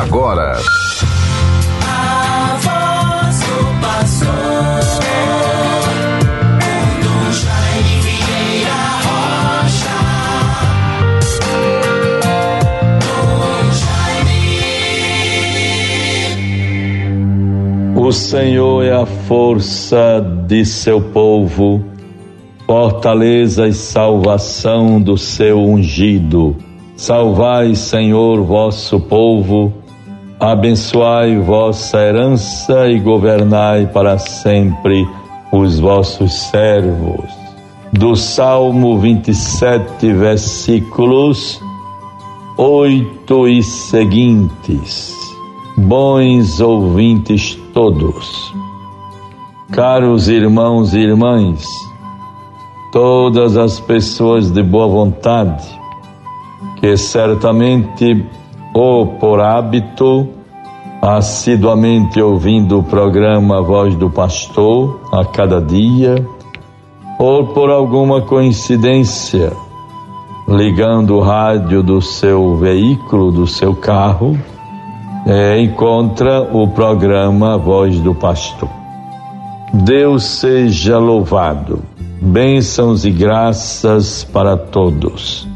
agora. A pastor. O Senhor é a força de seu povo, fortaleza e salvação do seu ungido. Salvai, Senhor, vosso povo, abençoai vossa herança e governai para sempre os vossos servos. Do Salmo 27, versículos 8 e seguintes. Bons ouvintes todos, caros irmãos e irmãs, todas as pessoas de boa vontade, que certamente ou por hábito, assiduamente ouvindo o programa Voz do Pastor a cada dia, ou por alguma coincidência, ligando o rádio do seu veículo, do seu carro, é, encontra o programa Voz do Pastor. Deus seja louvado, bênçãos e graças para todos.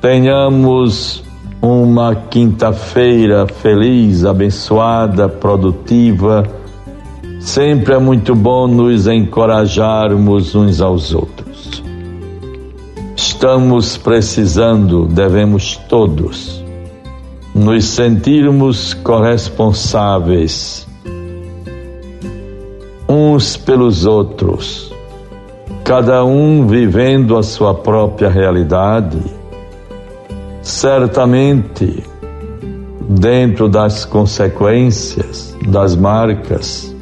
Tenhamos uma quinta-feira feliz, abençoada, produtiva. Sempre é muito bom nos encorajarmos uns aos outros. Estamos precisando, devemos todos nos sentirmos corresponsáveis uns pelos outros, cada um vivendo a sua própria realidade, certamente dentro das consequências, das marcas,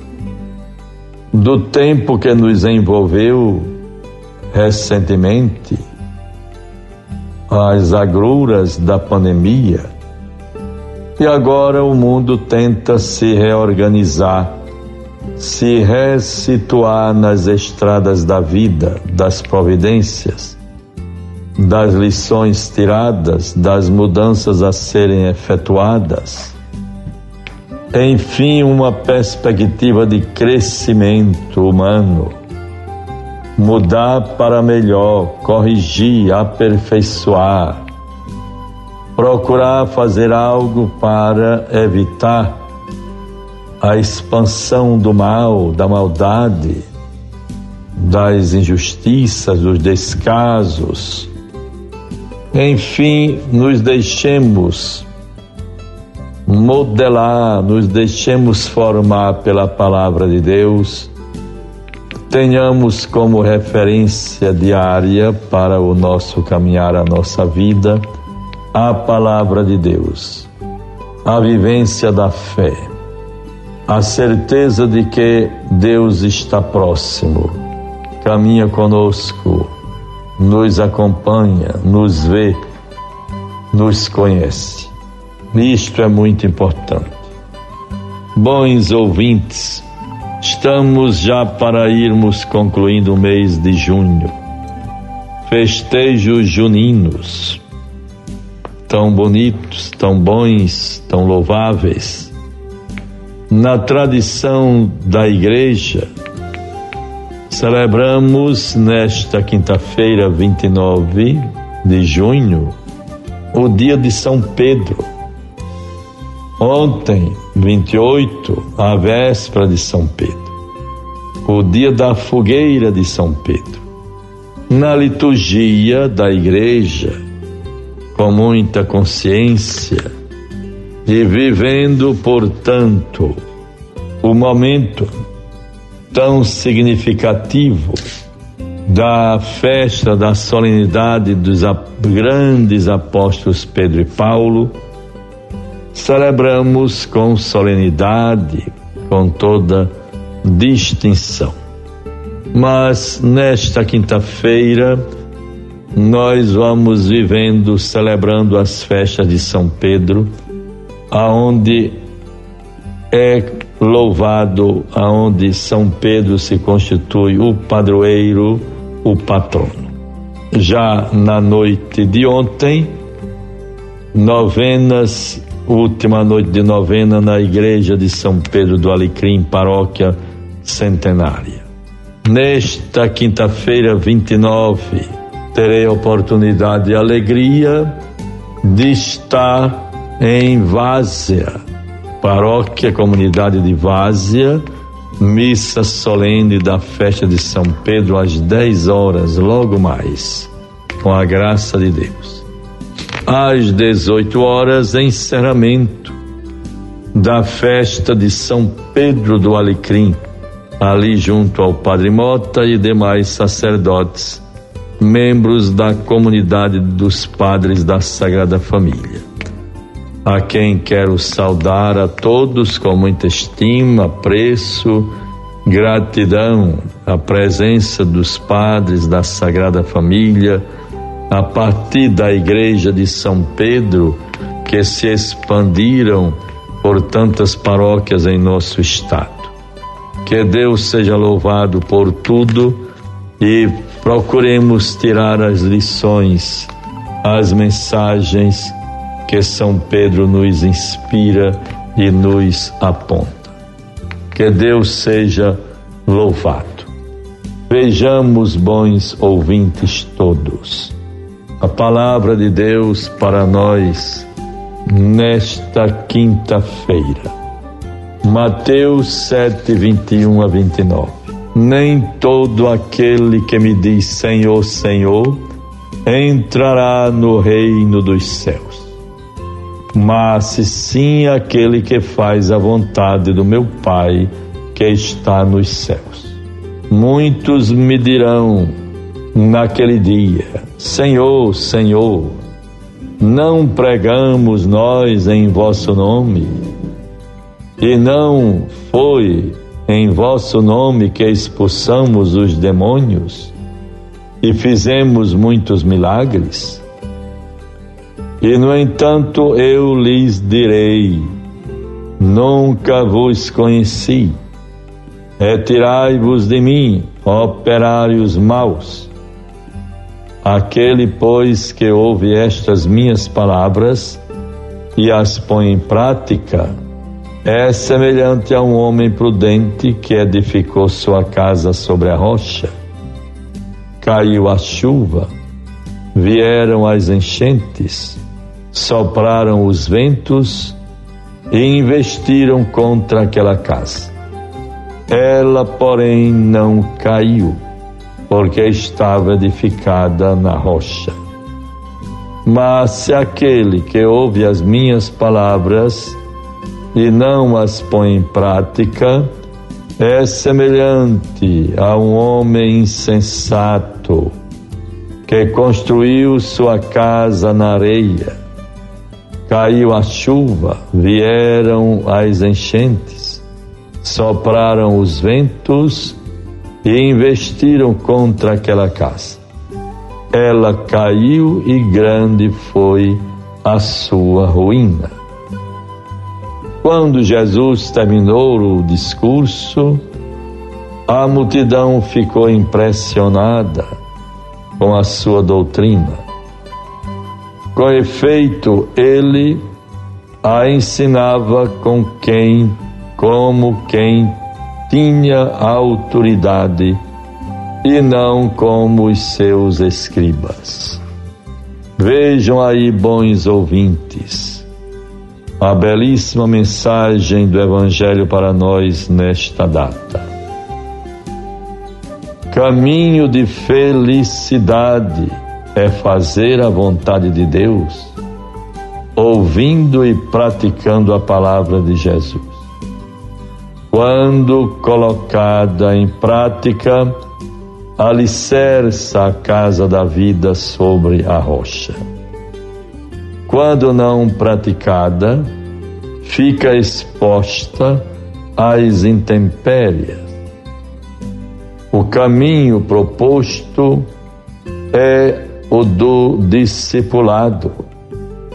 do tempo que nos envolveu recentemente, as agruras da pandemia, e agora o mundo tenta se reorganizar, se ressituar nas estradas da vida, das providências, das lições tiradas, das mudanças a serem efetuadas. Enfim, uma perspectiva de crescimento humano. Mudar para melhor, corrigir, aperfeiçoar procurar fazer algo para evitar a expansão do mal, da maldade, das injustiças, dos descasos. Enfim, nos deixemos modelar, nos deixemos formar pela palavra de Deus, tenhamos como referência diária para o nosso caminhar, a nossa vida a palavra de Deus, a vivência da fé, a certeza de que Deus está próximo, caminha conosco, nos acompanha, nos vê, nos conhece. Isto é muito importante. Bons ouvintes, estamos já para irmos concluindo o mês de junho. Festejos juninos tão bonitos, tão bons, tão louváveis. Na tradição da igreja, celebramos nesta quinta-feira, 29 de junho, o dia de São Pedro. Ontem, 28, a véspera de São Pedro. O dia da fogueira de São Pedro. Na liturgia da igreja, com muita consciência e vivendo, portanto, o momento tão significativo da festa da solenidade dos grandes apóstolos Pedro e Paulo, celebramos com solenidade, com toda distinção. Mas nesta quinta-feira, nós vamos vivendo, celebrando as festas de São Pedro, aonde é louvado, aonde São Pedro se constitui o padroeiro, o patrono. Já na noite de ontem, novenas última noite de novena na igreja de São Pedro do Alecrim, paróquia centenária. Nesta quinta-feira, 29, terei a oportunidade e alegria de estar em Várzea, paróquia comunidade de Várzea, missa solene da festa de São Pedro às 10 horas, logo mais, com a graça de Deus. Às 18 horas, encerramento da festa de São Pedro do Alecrim, ali junto ao Padre Mota e demais sacerdotes, membros da comunidade dos padres da Sagrada Família. A quem quero saudar a todos com muita estima, apreço, gratidão, a presença dos padres da Sagrada Família, a partir da Igreja de São Pedro, que se expandiram por tantas paróquias em nosso estado. Que Deus seja louvado por tudo e procuremos tirar as lições, as mensagens que São Pedro nos inspira e nos aponta. Que Deus seja louvado. Vejamos, bons ouvintes todos, a palavra de Deus para nós nesta quinta-feira Mateus 7, 21 a 29. Nem todo aquele que me diz Senhor, Senhor, entrará no reino dos céus, mas sim aquele que faz a vontade do meu Pai que está nos céus. Muitos me dirão naquele dia: Senhor, Senhor, não pregamos nós em vosso nome? E não foi em vosso nome que expulsamos os demônios e fizemos muitos milagres? E no entanto eu lhes direi: Nunca vos conheci. Retirai-vos de mim, operários maus. Aquele, pois, que ouve estas minhas palavras e as põe em prática, é semelhante a um homem prudente que edificou sua casa sobre a rocha. Caiu a chuva, vieram as enchentes, sopraram os ventos e investiram contra aquela casa. Ela, porém, não caiu, porque estava edificada na rocha. Mas se aquele que ouve as minhas palavras e não as põe em prática, é semelhante a um homem insensato que construiu sua casa na areia. Caiu a chuva, vieram as enchentes, sopraram os ventos e investiram contra aquela casa. Ela caiu e grande foi a sua ruína. Quando Jesus terminou o discurso, a multidão ficou impressionada com a sua doutrina. Com efeito, ele a ensinava com quem, como quem tinha autoridade e não como os seus escribas. Vejam aí, bons ouvintes a belíssima mensagem do Evangelho para nós nesta data. Caminho de felicidade é fazer a vontade de Deus, ouvindo e praticando a palavra de Jesus. Quando colocada em prática, alicerça a casa da vida sobre a rocha quando não praticada, fica exposta às intempéries. O caminho proposto é o do discipulado,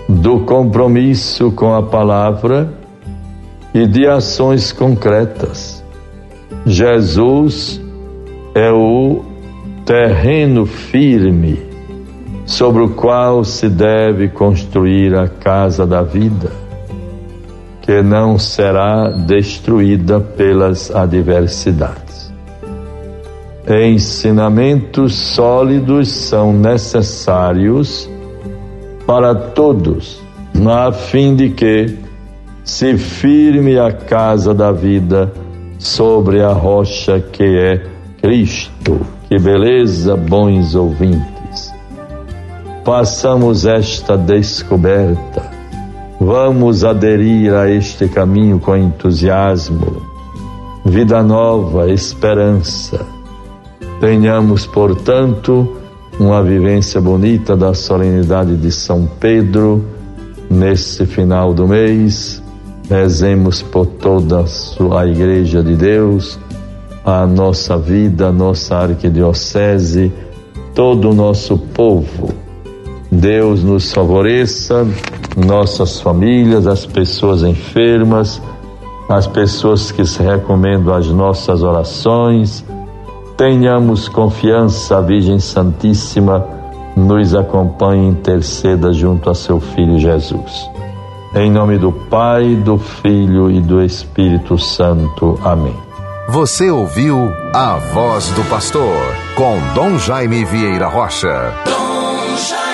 do compromisso com a palavra e de ações concretas. Jesus é o terreno firme sobre o qual se deve construir a casa da vida. que não será destruída pelas adversidades. Ensinamentos sólidos são necessários para todos, a fim de que se firme a casa da vida sobre a rocha que é Cristo. Que beleza, bons ouvintes. Façamos esta descoberta. Vamos aderir a este caminho com entusiasmo. Vida nova, esperança. Tenhamos, portanto, uma vivência bonita da solenidade de São Pedro nesse final do mês. Rezemos por toda a Igreja de Deus a nossa vida, a nossa arquidiocese, todo o nosso povo. Deus nos favoreça, nossas famílias, as pessoas enfermas, as pessoas que se recomendam às nossas orações. Tenhamos confiança, a Virgem Santíssima nos acompanhe e interceda junto a seu Filho Jesus. Em nome do Pai, do Filho e do Espírito Santo. Amém. Você ouviu A Voz do Pastor, com Dom Jaime Vieira Rocha. Dom Jaime.